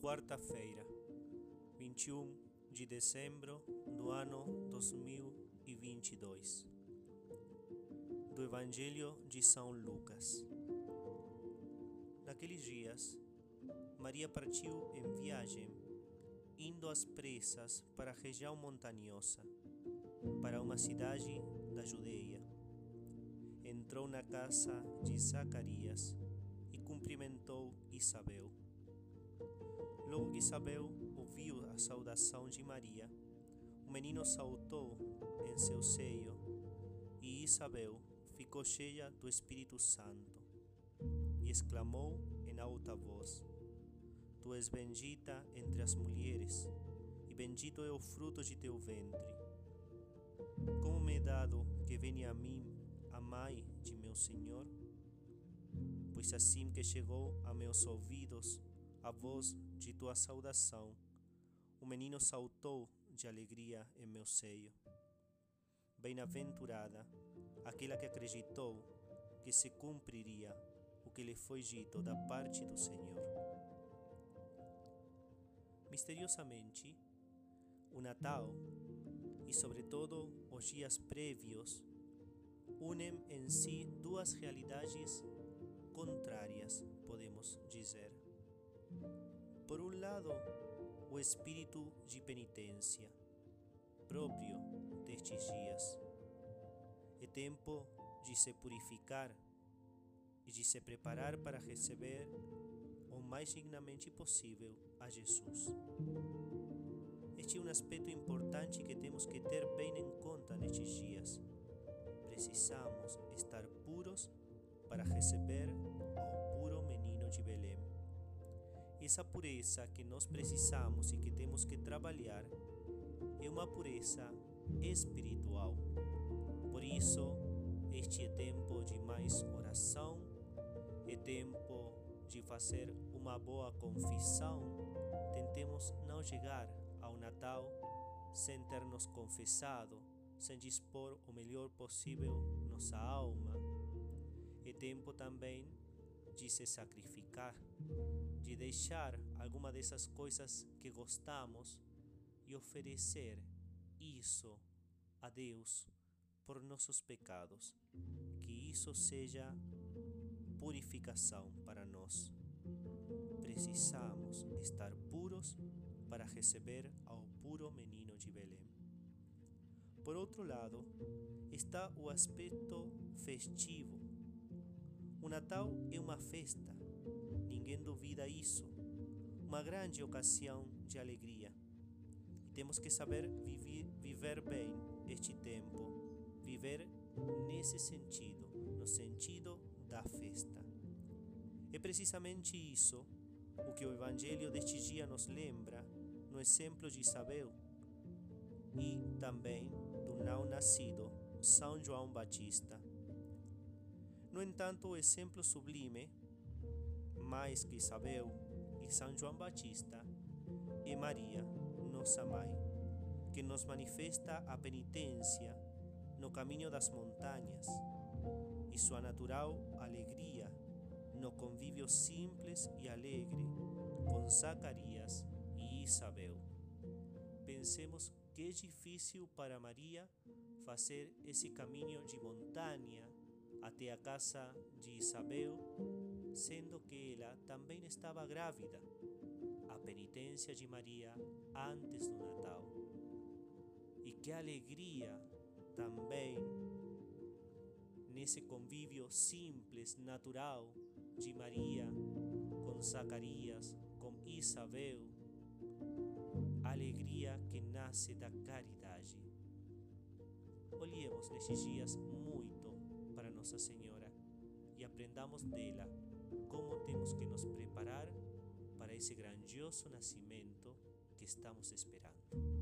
quarta-feira, 21 de dezembro do ano 2022. Do Evangelho de São Lucas. Naqueles dias, Maria partiu em viagem, indo às pressas para a região montanhosa, para uma cidade da Judeia. Entrou na casa de Zacarias e cumprimentou Isabel. Logo que Isabel ouviu a saudação de Maria, o menino saltou em seu seio e Isabel ficou cheia do Espírito Santo e exclamou em alta voz: Tu és bendita entre as mulheres, e bendito é o fruto de teu ventre. Como me é dado que venha a mim a mãe de meu Senhor? Pois assim que chegou a meus ouvidos a voz de tua saudação, o menino saltou de alegria em meu seio. Bem-aventurada aquela que acreditou que se cumpriria o que lhe foi dito da parte do Senhor. Misteriosamente, o Natal e, sobretudo, os dias prévios unem em si duas realidades contrárias, podemos dizer. Por um lado, o espírito de penitência, próprio destes dias. É tempo de se purificar e de se preparar para receber o mais dignamente possível a Jesus. Este é um aspecto importante que temos que ter bem em conta nestes dias. Precisamos estar puros para receber ao puro menino de Belém. Essa pureza que nós precisamos e que temos que trabalhar é uma pureza espiritual. Por isso, este é tempo de mais oração, é tempo de fazer uma boa confissão. Tentemos não chegar ao Natal sem ter nos confessado, sem dispor o melhor possível nossa alma. É tempo também de se sacrificar, de deixar alguma dessas coisas que gostamos e oferecer isso a Deus por nossos pecados. Que isso seja purificação para nós. Precisamos estar puros para receber ao puro menino de Belém. Por outro lado, está o aspecto festivo. O Natal é uma festa, ninguém duvida isso, uma grande ocasião de alegria. E temos que saber viver, viver bem este tempo, viver nesse sentido, no sentido da festa. É precisamente isso o que o Evangelho deste dia nos lembra no exemplo de Isabel e também do não nascido São João Batista. No entanto, o exemplo sublime, mais que Isabel e São João Batista, é Maria, nossa mãe, que nos manifesta a penitência no caminho das montanhas e sua natural alegria no convívio simples e alegre com Zacarias e Isabel. Pensemos que é difícil para Maria fazer esse caminho de montanha até a casa de Isabel, sendo que ela também estava grávida. A penitência de Maria antes do Natal. E que alegria também nesse convívio simples, natural de Maria com Zacarias, com Isabel, alegria que nasce da caridade. Olhemos nesses dias muito para Nossa Senhora e aprendamos dela como temos que nos preparar para esse grandioso nascimento que estamos esperando.